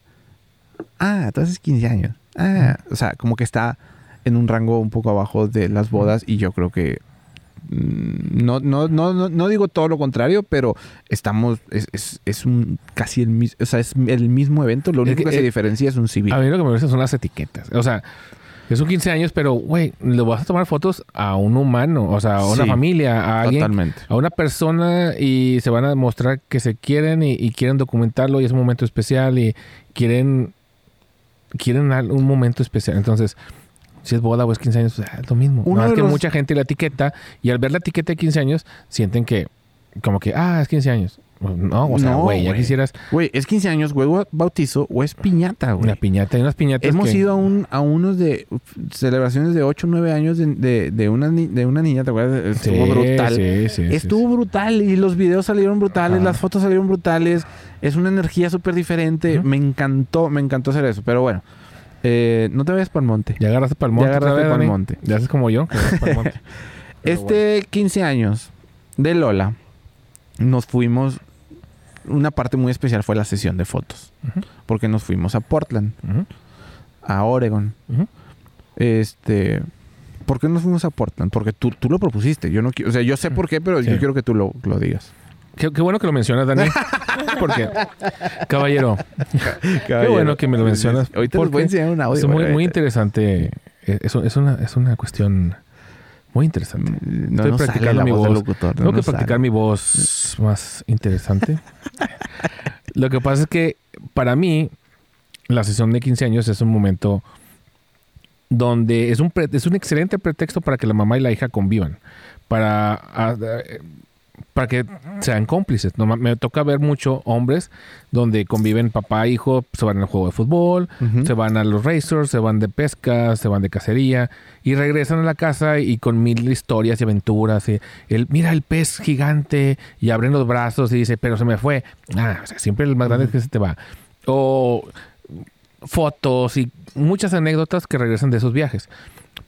Ah, entonces 15 años. Ah, o sea, como que está en un rango un poco abajo de las bodas y yo creo que mm, no, no, no, no, no digo todo lo contrario, pero estamos, es, es, es un casi el mismo, o sea, es el mismo evento, lo Es único que, que, se eh, diferencia es un civil. A mí lo que me gusta son las etiquetas. O sea, es un 15 años, pero, güey, le vas a tomar fotos a un humano, o sea, a una Sí, familia, a alguien, Totalmente. a una persona y se van a demostrar que se quieren y, y quieren documentarlo y es un momento especial y quieren quieren un momento especial. Entonces, si es boda o es 15 años, pues, ah, es lo mismo. Uno de que los- mucha gente la etiqueta y al ver la etiqueta de 15 años sienten que como que, ah, es 15 años. No, o sea, No, güey, ya güey. quisieras Güey, es 15 años, güey, bautizo o es piñata, güey. una piñata. Hay unas piñatas Hemos que- ido a, un, a unos de celebraciones de 8 o 9 años de, de, de una, ni- de una niña, ¿te acuerdas? Sí, Estuvo brutal. sí, sí, sí, Estuvo brutal y los videos salieron brutales, Ajá. las fotos salieron brutales. Es una energía súper diferente. Me encantó, me encantó hacer eso. Pero bueno, eh, no te vayas para el monte. Ya agarraste para el monte. Ya agarraste pa'l Dani. monte. Ya haces como yo. monte. Este 15 años de Lola, nos fuimos. Una parte muy especial fue la sesión de fotos. Porque nos fuimos a Portland, a Oregon. Este. ¿Por qué nos fuimos a Portland? Porque tú, tú lo propusiste. Yo no quiero. O sea, yo sé por qué, pero Sí. yo quiero que tú lo, lo digas. Qué, qué bueno que lo mencionas, Dani. Porque, caballero, qué bueno que me lo mencionas. Ahorita les voy a enseñar un audio. es muy, güey. muy interesante. Eh, Es, es, una, es una cuestión muy interesante. No Estoy practicando mi voz del voz. locutor. no Tengo que practicar sale. mi voz más interesante. Lo que pasa es que para mí, la sesión de 15 años es un momento donde es un, pre- es un excelente pretexto para que la mamá y la hija convivan. Para, a- eh, para que sean cómplices. No, me toca ver mucho hombres donde conviven papá e hijo, se van al juego de fútbol, se van a los racers, se van de pesca, se van de cacería y regresan a la casa y con mil historias y aventuras. Y el, mira el pez gigante y abren los brazos y dice, pero se me fue. Ah, o sea, siempre el más grande es que se te va. O fotos y muchas anécdotas que regresan de esos viajes.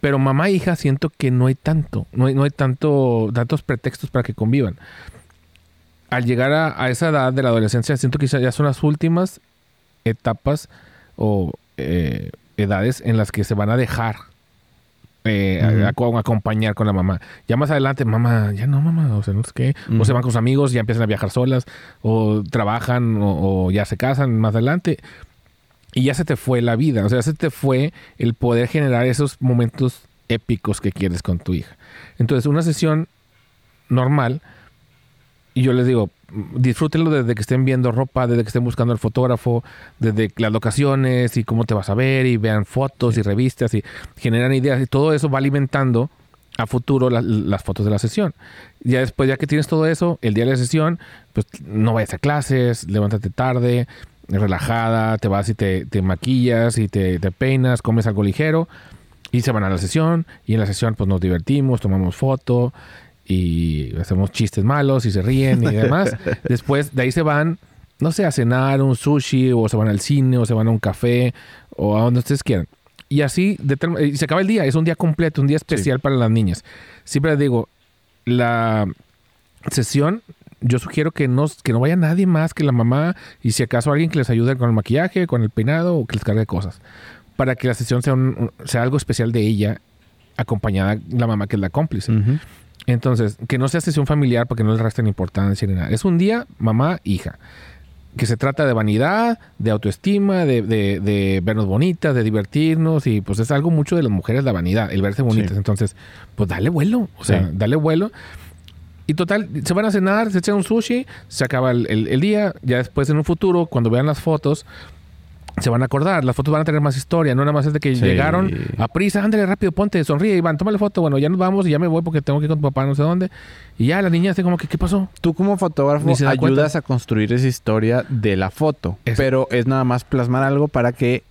Pero mamá e hija siento que no hay tanto, no hay, no hay tanto, tantos pretextos para que convivan. Al llegar a, a esa edad de la adolescencia, siento que ya son las últimas etapas o eh, edades en las que se van a dejar eh, a acompañar con la mamá. Ya más adelante, mamá, ya no, mamá, o sea, no sé qué. O Ujú. se van con sus amigos, ya empiezan a viajar solas, o trabajan, o, o ya se casan más adelante. Y ya se te fue la vida, o sea, se te fue el poder generar esos momentos épicos que quieres con tu hija. Entonces, una sesión normal, y yo les digo, disfrútenlo desde que estén viendo ropa, desde que estén buscando el fotógrafo, desde las locaciones y cómo te vas a ver, y vean fotos y revistas y generan ideas, y todo eso va alimentando a futuro la- las fotos de la sesión. Ya después, ya que tienes todo eso, el día de la sesión, pues no vayas a clases, levántate tarde, relajada, te vas y te, te maquillas y te, te peinas, comes algo ligero y se van a la sesión y en la sesión pues nos divertimos, tomamos foto y hacemos chistes malos y se ríen y demás. Después de ahí se van, no sé, a cenar un sushi o se van al cine o se van a un café o a donde ustedes quieran. Y así y se acaba el día, es un día completo, un día especial para las niñas. Siempre les digo, la sesión yo sugiero que no, que no vaya nadie más que la mamá y si acaso alguien que les ayude con el maquillaje, con el peinado o que les cargue cosas. Para que la sesión sea, un- sea algo especial de ella, acompañada la mamá que es la cómplice. Entonces, que no sea sesión familiar porque no le resten importancia ni nada. Es un día mamá, hija. que se trata de vanidad, de autoestima, de, de- de vernos bonitas, de divertirnos y pues es algo mucho de las mujeres la vanidad, el verse bonitas. Sí. Entonces, pues dale vuelo, o sea, Sí. dale vuelo. Y total, se van a cenar, se echan un sushi, se acaba el, el- el día, ya después en un futuro, cuando vean las fotos, se van a acordar, las fotos van a tener más historia, no nada más es de que Sí. llegaron a prisa, ándale rápido, ponte, sonríe, Iván, toma la foto, bueno, ya nos vamos y ya me voy porque tengo que ir con tu papá no sé dónde. Y ya la niña hace como que, ¿qué pasó? Tú como fotógrafo ayudas cuenta. a construir esa historia de la foto, pero es nada más plasmar algo para que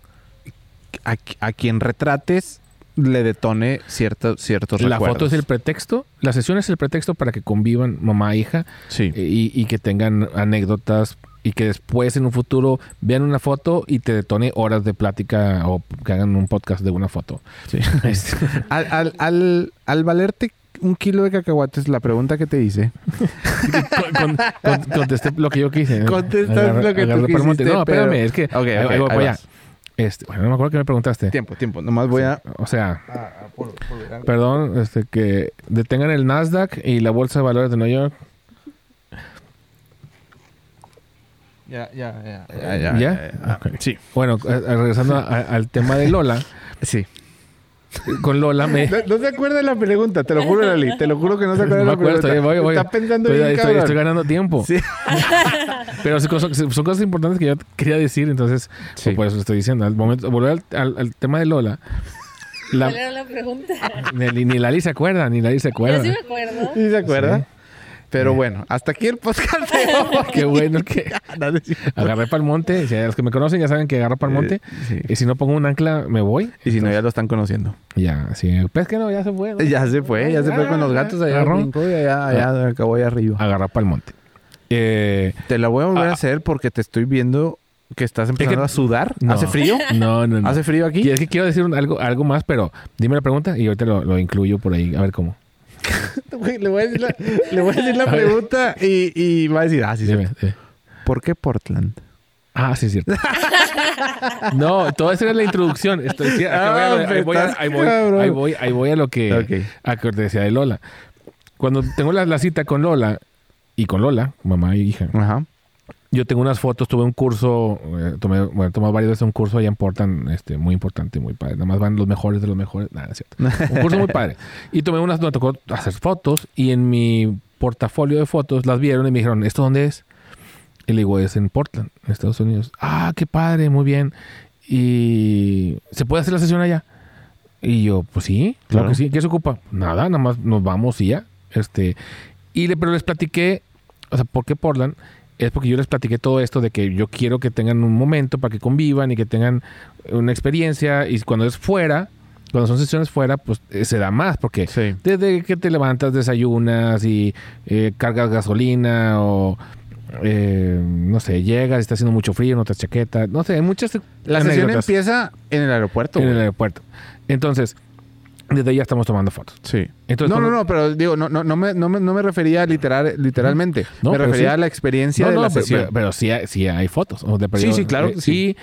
a, a quien retrates le detone ciertos ciertos La recuerdos. foto es el pretexto, la sesión es el pretexto para que convivan mamá e hija Sí. eh, y, y que tengan anécdotas y que después en un futuro vean una foto y te detone horas de plática o que hagan un podcast de una foto. sí. Este, al, al, al, al valerte un kilo de cacahuates, la pregunta que te hice. con- con- con- contesté lo que yo quise. Contestas lo que tú quisiste, No, espérame, pero- es que Ok, ahí- ok, ahí voy Este, bueno, no me acuerdo que me preguntaste. Tiempo, tiempo. Nomás voy a... O sea, perdón, este, que detengan el Nasdaq y la Bolsa de Valores de Nueva York. Ya, ya, ya, ¿Ya? Sí. Bueno, eh, regresando a- al tema de Lola, Sí. Con Lola me... No, no se acuerda de la pregunta, te lo juro, Lali. Te lo juro que no se No acuerda me de la acuerdo, pregunta. estoy, voy, voy. Está pensando Estoy- bien, estoy, cabrón. estoy ganando tiempo. Sí. Pero son cosas, son cosas importantes que yo quería decir, entonces Sí. por eso estoy diciendo. Al momento, volver al, al- al tema de Lola. La, ¿Cuál era la pregunta? ni, ni Lali se acuerda, ni Lali se Yo acuerda. sí me acuerdo. ¿Sí se acuerda? Sí. Pero bueno, hasta aquí el podcast de hoy. Qué bueno que es agarré para el monte. Si los que me conocen ya saben que agarro para el monte. Sí. Y si no pongo un ancla, me voy. Y si no, ya lo están conociendo. Ya, sí. Pues que no, ya se fue. ¿no? Ya se fue, ya se fue con los gatos allá. Agarró. brincó y allá, allá acabó allá arriba. Agarrar para el monte. Eh, Te la voy a volver Ah. a hacer porque te estoy viendo que estás empezando que- a sudar. no. ¿Hace frío? No, no, no. ¿Hace frío aquí? Y es que quiero decir un- algo, algo más, pero dime la pregunta y ahorita lo, lo incluyo por ahí. A ver cómo. Le voy a decir la, le voy a decir la pregunta y, y va a decir, ah, sí, sí. Dime. ¿Por qué Portland? Ah, sí, es cierto. no, todo eso era la introducción. Estoy, Ah, ahí, voy, a- lo que, Ok. a que te decía de Lola. Cuando tengo la, la cita con Lola y con Lola, mamá y hija, Ajá. Yo tengo unas fotos, tuve un curso, eh, tomé, bueno, tomé varias veces un curso allá en Portland, este, muy importante, muy padre. Nada más van los mejores de los mejores. Nada, es cierto. Un curso muy padre. Y tomé unas, me tocó hacer fotos y en mi portafolio de fotos las vieron y me dijeron, ¿esto dónde es? Y le digo, es en Portland, en Estados Unidos. Ah, qué padre, muy bien. Y ¿se puede hacer la sesión allá? Y yo, pues sí, claro, Claro. que sí. ¿Qué se ocupa? Nada, nada más nos vamos y ya. Este, y le, pero les platiqué, o sea, ¿por qué Portland? Es porque yo les platiqué todo esto de que yo quiero que tengan un momento para que convivan y que tengan una experiencia. Y cuando es fuera, cuando son sesiones fuera, pues eh, se da más, porque Sí. desde que te levantas, desayunas y eh, cargas gasolina o eh, no sé, llegas y está haciendo mucho frío, no te chaqueta, no sé, hay muchas La sesión empieza en el aeropuerto. en el aeropuerto. Entonces, desde ya estamos tomando fotos. Sí. Entonces, no, no, no, pero digo, no, no, no, me, no, me, no me refería literal, literalmente. No, me refería sí. a la experiencia No, de la pero, sesión. pero- pero sí, hay, sí hay fotos. o de Sí, sí, claro que sí.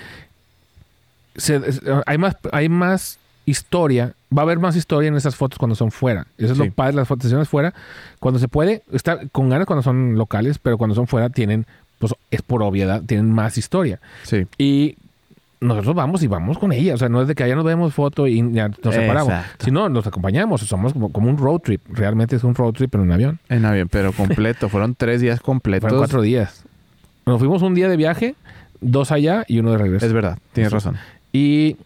Y se- hay, más, hay más historia. Va a haber más historia en esas fotos cuando son fuera. Eso es Sí. lo padre de las fotos sesiones fuera. Cuando se puede, está con ganas cuando son locales, pero cuando son fuera tienen, pues es por obviedad, tienen más historia. Sí. Y nosotros vamos y vamos con ella. O sea, no es de que allá nos vemos foto y ya nos separamos. Exacto. Sino nos acompañamos. Somos como, como un road trip. Realmente es un road trip en un avión. En avión, pero completo. Fueron tres días completos. Fueron cuatro días. Nos fuimos un día de viaje, dos allá y uno de regreso. Es verdad, tienes razón. Y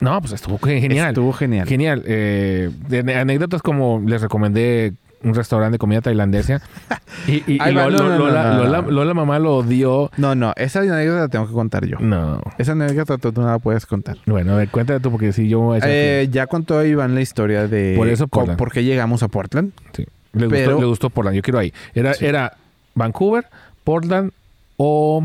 no, pues estuvo genial. Estuvo genial. Genial. Eh, de anécdotas como les recomendé un restaurante de comida tailandesa. Y, y- y Ahí va, Lola, no, no, no, Lola- no. Lola- Lola mamá lo odió. No, no, esa anécdota la tengo que contar yo. No. Esa anécdota tú no la puedes contar. Bueno, a ver, tú, porque si yo... esa- Eh, ya contó Iván la historia de Por eso Portland. por qué llegamos a Portland. sí. le, pero- gustó, le gustó Portland. Yo quiero ahí. Era, Sí. era Vancouver, Portland o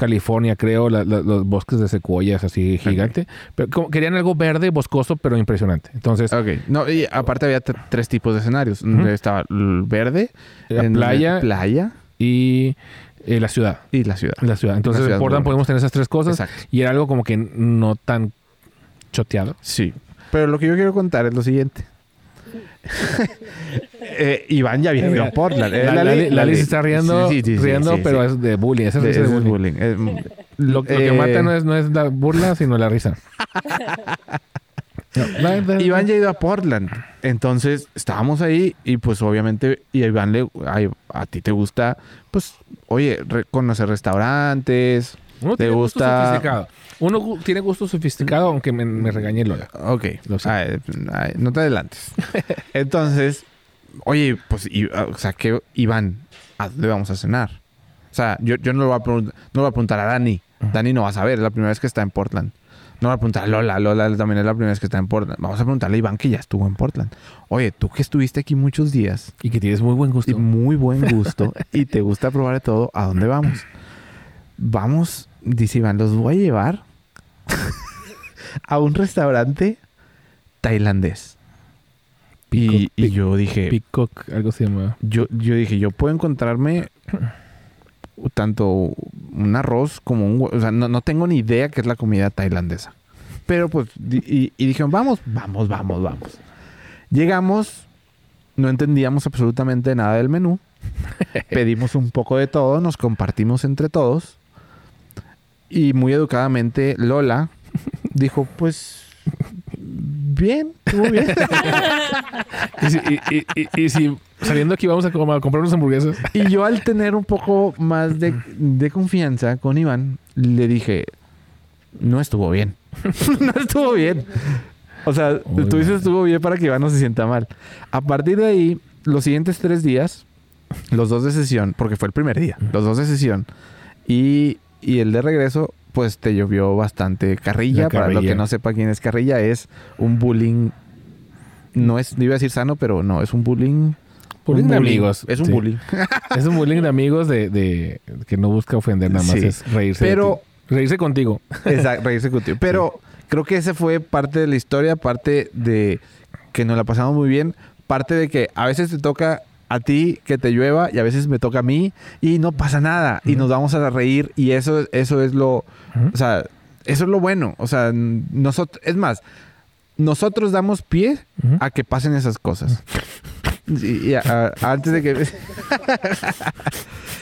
California, creo, la- la- los bosques de secuoyas así gigante. Pero como- querían algo verde, boscoso, pero impresionante. Entonces, Ok. No, y aparte había tres tipos de escenarios. Ujú. Estaba el verde, la en playa playa y eh, la ciudad. y la ciudad. La ciudad. Entonces, La en Portland podemos tener esas tres cosas. Exacto. Y era algo como que no tan choteado. Sí. Pero lo que yo quiero contar es lo siguiente. Eh, Iván ya ido a Portland. Eh, La- Lali- Lali, Lali se está riendo, Sí, sí, sí, riendo sí, pero sí. es de bullying. Esa es De- risa de eso es bullying. bullying. Lo, lo que eh, mata no es, no es la burla, sino la risa. No, Iván ya ha ido a Portland. Entonces estábamos ahí y pues obviamente y a Iván le a, a ti te gusta pues oye re- conocer restaurantes. Uno te tiene gusto gusta- sofisticado. Uno tiene gusto sofisticado, aunque me, me regañe Lola. Ok, Lo sé. Ay, ay, no te adelantes. Entonces, oye, pues y- o sea que Iván, ¿a dónde vamos a cenar? O sea, yo, yo no, lo voy a pregun- no le voy a preguntar a Dani. Dani no va a saber, es la primera vez que está en Portland. No voy a preguntar a Lola, Lola también es la primera vez que está en Portland. Vamos a preguntarle a Iván que ya estuvo en Portland. Oye, tú que estuviste aquí muchos días, Y que tienes muy buen gusto. y muy buen gusto y te gusta probar de todo, ¿a dónde vamos? Vamos, dice Iván, los voy a llevar a un restaurante tailandés. Y, Peacock, y yo dije, Peacock, algo se llama. yo, yo dije, yo puedo encontrarme tanto un arroz como un... O sea, no, no tengo ni idea qué es la comida tailandesa. Pero pues, y dijeron, vamos, vamos, vamos, vamos. Llegamos, no entendíamos absolutamente nada del menú. Pedimos un poco de todo, nos compartimos entre todos. Y muy educadamente Lola dijo, pues, bien, estuvo bien. Y si, y- y- y- si saliendo aquí vamos a, com- a comprar unas hamburguesas. Y yo al tener un poco más de, de confianza con Iván, le dije, no estuvo bien. no estuvo bien. O sea, tú dices estuvo bien para que Iván no se sienta mal. A partir de ahí, los siguientes tres días, los dos de sesión, porque fue el primer día, los dos de sesión, y, y el de regreso, pues te llovió bastante carrilla. La Para lo que no sepa quién es carrilla, es un bullying. No es, no iba a decir sano, pero no, es un bullying. Bullying de amigos. Es un sí. bullying. Es un bullying de amigos de, de- que no busca ofender, nada más Sí. es reírse. de Pero- ti. reírse contigo. Exacto, reírse contigo. Pero creo que ese fue parte de la historia, parte de que nos la pasamos muy bien, parte de que a veces te toca a ti que te llueva y a veces me toca a mí y no pasa nada y nos vamos a reír y eso, eso es lo, o sea, eso es lo bueno. O sea, nosotros, es más, nosotros damos pie a que pasen esas cosas. Y, y a- a- antes de que...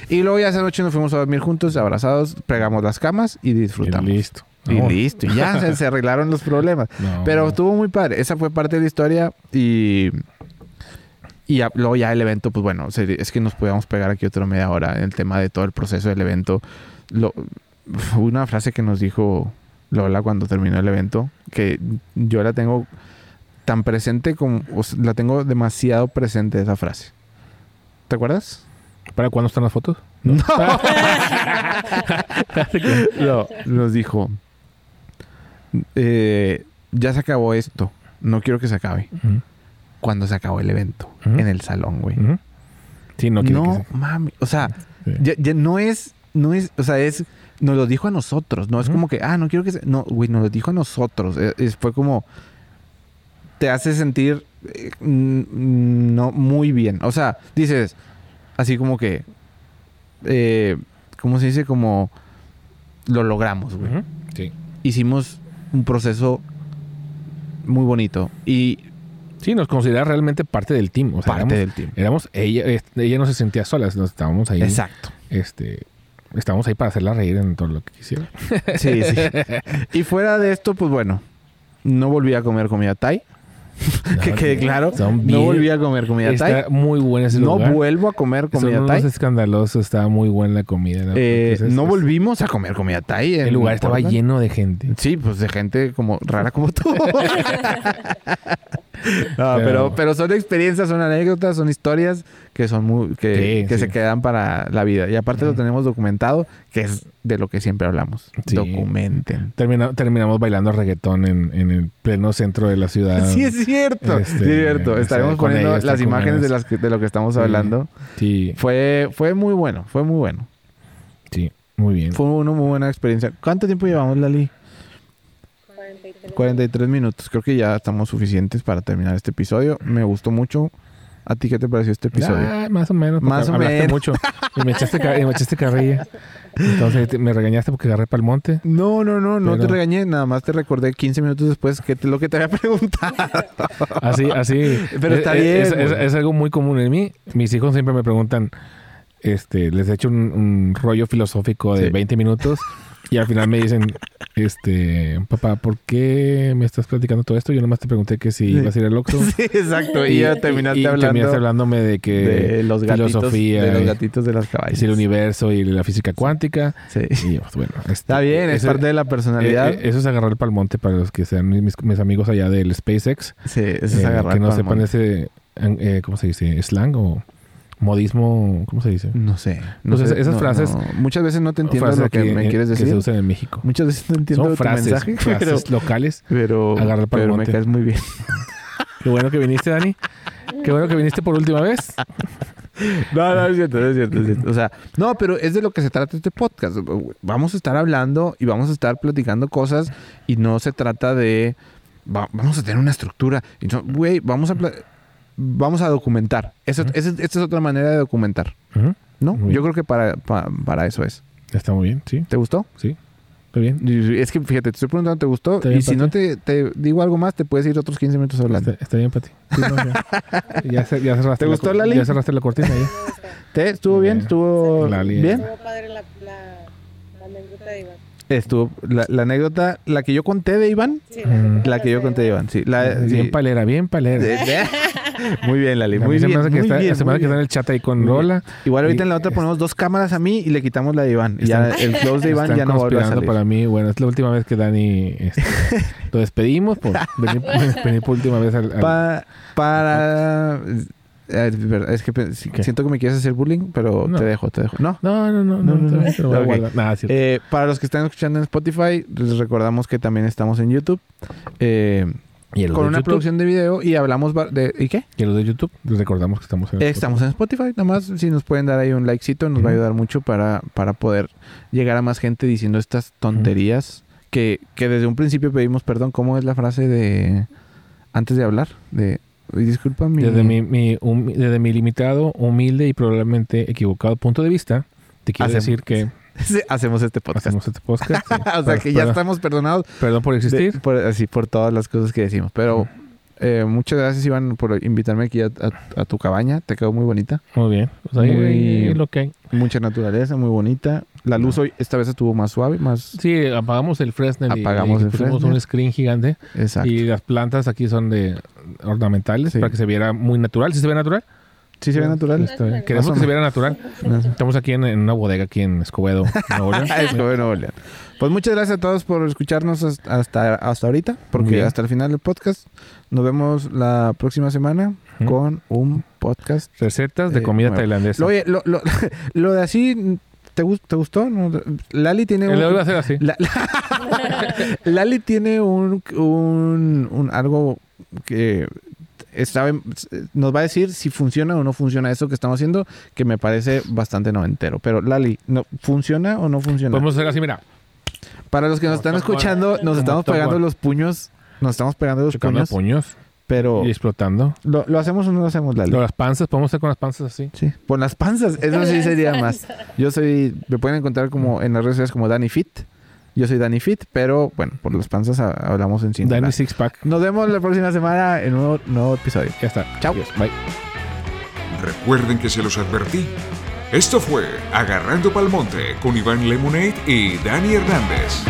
y luego ya esa noche nos fuimos a dormir juntos, abrazados, pegamos las camas y Y disfrutamos. listo. Y No, listo, y ya se, se arreglaron los problemas. no, Pero estuvo muy padre. Esa fue parte de la historia y... Y ya- luego ya el evento, pues bueno, es que nos podíamos pegar aquí otra media hora en el tema de todo el proceso del evento. Lo, una frase que nos dijo Lola cuando terminó el evento, que yo la tengo tan presente como... o sea, la tengo demasiado presente esa frase. ¿Te acuerdas? ¿Para cuándo están las fotos? No. No, nos dijo, eh, ya se acabó esto, no quiero que se acabe. Cuando se acabó el evento, en el salón, güey. Sí, no No, que mami, o sea, se- sí. ya, ya no es, no es, o sea, es, nos lo dijo a nosotros, no es como que, ah, no quiero que se, no, güey, nos lo dijo a nosotros, es- fue como, te hace sentir, eh, no, muy bien, o sea, dices, así como que, eh, ¿cómo se dice? Como, lo logramos, güey. Sí. hicimos un proceso muy bonito y Sí, nos considera realmente parte del team. O sea, parte éramos, del team. éramos- ella, ella no se sentía sola, nos estábamos ahí. Exacto. Este, estábamos ahí para hacerla reír en todo lo que quisiera. Sí, sí. y fuera de esto, pues bueno, no volví a comer comida Thai. que No, quede claro. Son No volví a comer comida Thai. Está muy buena ese No lugar. vuelvo a comer Son comida unos Thai. escandalosos, estaba muy buena la comida. ¿no? Eh, no es- volvimos a comer comida Thai. El lugar estaba lleno de gente. Sí, pues de gente como rara como tú. No, pero, Pero- pero son experiencias, son anécdotas, son historias que son muy, que, Sí, que sí. se quedan para la vida. Y aparte lo tenemos documentado, que es de lo que siempre hablamos. Sí. Documenten. Termina- terminamos bailando reggaetón en, en el pleno centro de la ciudad. Sí, es cierto. Este, es cierto. o Estaremos poniendo ellos, las imágenes de, las que- de lo que estamos hablando. Sí, Fue, fue muy bueno, fue muy bueno. sí, muy bien. Fue una muy buena experiencia. ¿Cuánto tiempo llevamos, Lali? 43. 43 minutos. Creo que ya estamos suficientes para terminar este episodio. Me gustó mucho ¿A ti qué te pareció este episodio? Ah, más o menos. Más o hablaste menos. mucho. Y me echaste, y me echaste carrilla. Entonces me regañaste porque agarré para el monte. No, no, no, no te regañé, nada más te recordé 15 minutos después que te- lo que te había preguntado. Así, así. Pero está Es- bien, Es, es- güey. es algo muy común en mí. Mis hijos siempre me preguntan, este, les echo un, un rollo filosófico de Sí. 20 minutos y al final me dicen, este, papá, ¿por qué me estás platicando todo esto? Yo nomás te pregunté que si Sí. ibas a ir al Oxxo. sí, exacto. Y, ya terminaste y hablando terminaste hablándome de que de los gatitos, filosofía, de los y- gatitos de las caballas. el universo y la física cuántica. Sí. Y pues, bueno, este, Está bien, es parte de la personalidad. eh, eh, eso es agarrar el palmonte para los que sean mis, mis amigos allá del SpaceX. sí, eso es eh, agarrar que no sepan ese, eh, ¿cómo se dice? Slang o modismo, ¿cómo se dice? No sé. No Pues sé, esas no, frases- no. Muchas veces no te entiendo lo que me quieres Que decir. se usan en México. Muchas veces no entiendo Son tu frases, mensaje, pero, locales. pero, Agarrar pero me monte. caes muy bien. Qué bueno que viniste, Dani. Qué bueno que viniste por última vez. No, no, es cierto, es cierto, es cierto. O sea, no, pero es de lo que se trata este podcast. Vamos a estar hablando y vamos a estar platicando cosas y no se trata de... va- vamos a tener una estructura. Y no, Güey, vamos a... Vamos a documentar. Eso, Ujú. esa es- esta es otra manera de documentar. ¿no? Muy bien. Yo creo que para, pa- para eso es. Está muy bien, sí. ¿Te gustó? Sí. Está bien. Es que fíjate, te estoy preguntando, ¿te gustó? Está bien, Y si no Pati. te, te digo algo más, te puedes ir otros 15 minutos hablando. Está, está bien para ti. Sí, no, ya. Ya ya cerraste ¿Te la gustó, Lali? Ya cerraste la cortina. Ya. ¿Te, ¿Estuvo bien? Bien. ¿Estuvo Lali. bien? Estuvo padre la, la, la anécdota de Iván. Estuvo la, la anécdota, la que yo conté de Iván. Sí, Mm. La que yo conté de Iván, sí. La, bien sí. palera, bien palera. Muy bien, Lali. Muy se me bien. hace que muy está, bien, se me muy hace que está en bien. el chat ahí con bien. Rola. Igual ahorita Y- en la otra ponemos dos cámaras a mí y le quitamos la de Iván. Y ya el close de Iván ya no vuelve a salir. para mí. Bueno, es la última vez que Dani este, lo despedimos por venir, venir por última vez al. al- Pa- para... eh, Es verdad, es que siento que me quieres hacer bullying, pero No. te dejo, te dejo. ¿No? No, no, no, No. Nada. Eh, para los que están escuchando en Spotify, les recordamos que también estamos en YouTube. eh, y con una YouTube, producción de video y hablamos de... ¿Y qué? Y los de YouTube, les recordamos que estamos en. Estamos en Spotify, nada más si nos pueden dar ahí un likecito nos va a ayudar mucho para, para poder llegar a más gente diciendo estas tonterías que, que desde un principio pedimos perdón. ¿Cómo es la frase de antes de hablar? De "Uy, disculpa mi... Desde mi, desde mi limitado, humilde y probablemente equivocado punto de vista, te quiero Hacemos- decir que hacemos este podcast. hacemos este podcast. sí. o sea que ya estamos perdonados Perdón por de- existir. por, así por todas las cosas que decimos. Pero eh, muchas gracias Iván por invitarme aquí a, a- a tu cabaña. Te quedó muy bonita. Muy bien. Muy- lo que hay. Mucha naturaleza, muy bonita. La luz hoy esta vez estuvo más suave, más... Sí, apagamos el Fresnel. y- Apagamos y el pusimos un screen gigante. Exacto. Y las plantas aquí son de ornamentales Sí. para que se viera muy natural. ¿Sí se ve natural? ¿Sí se ve natural? Está bien. Queremos que se viera natural. Estamos aquí en, en una bodega aquí en Escobedo, Nuevo León. Es que bueno, León. Pues muchas gracias a todos por escucharnos hasta, hasta, ahorita, porque bien. hasta el final del podcast. Nos vemos la próxima semana con un podcast. Recetas de Eh, comida nuevo. tailandesa. Oye, lo, lo, lo de así, ¿te, gus- te gustó? ¿No? Lali tiene El un... ser así. La- Lali tiene un, un, un- algo que sabe, nos va a decir si funciona o no funciona eso que estamos haciendo, que me parece bastante noventero. Pero Lali, ¿no, ¿funciona o no funciona? Podemos hacer así, mira. Para los que nos están escuchando, nos Como estamos pegando los puños. Nos estamos pegando los Chocando puños. puños Pero, y explotando. ¿lo, lo hacemos o no lo hacemos, Lali? Lo- las panzas, podemos hacer con las panzas así. Sí. Con las panzas. Eso sí sería más. Yo soy... Me pueden encontrar como en las redes sociales como Danny Fit. Yo soy Danny Fit, pero bueno, por las panzas ha- hablamos en singular. Danny Six Pack. Nos vemos la próxima semana en un nuevo, nuevo episodio. Ya está. Chao. Adiós. Bye. Recuerden que se los advertí. Esto fue Agarrando Palmonte con Iván Lemonade y Dani Hernández.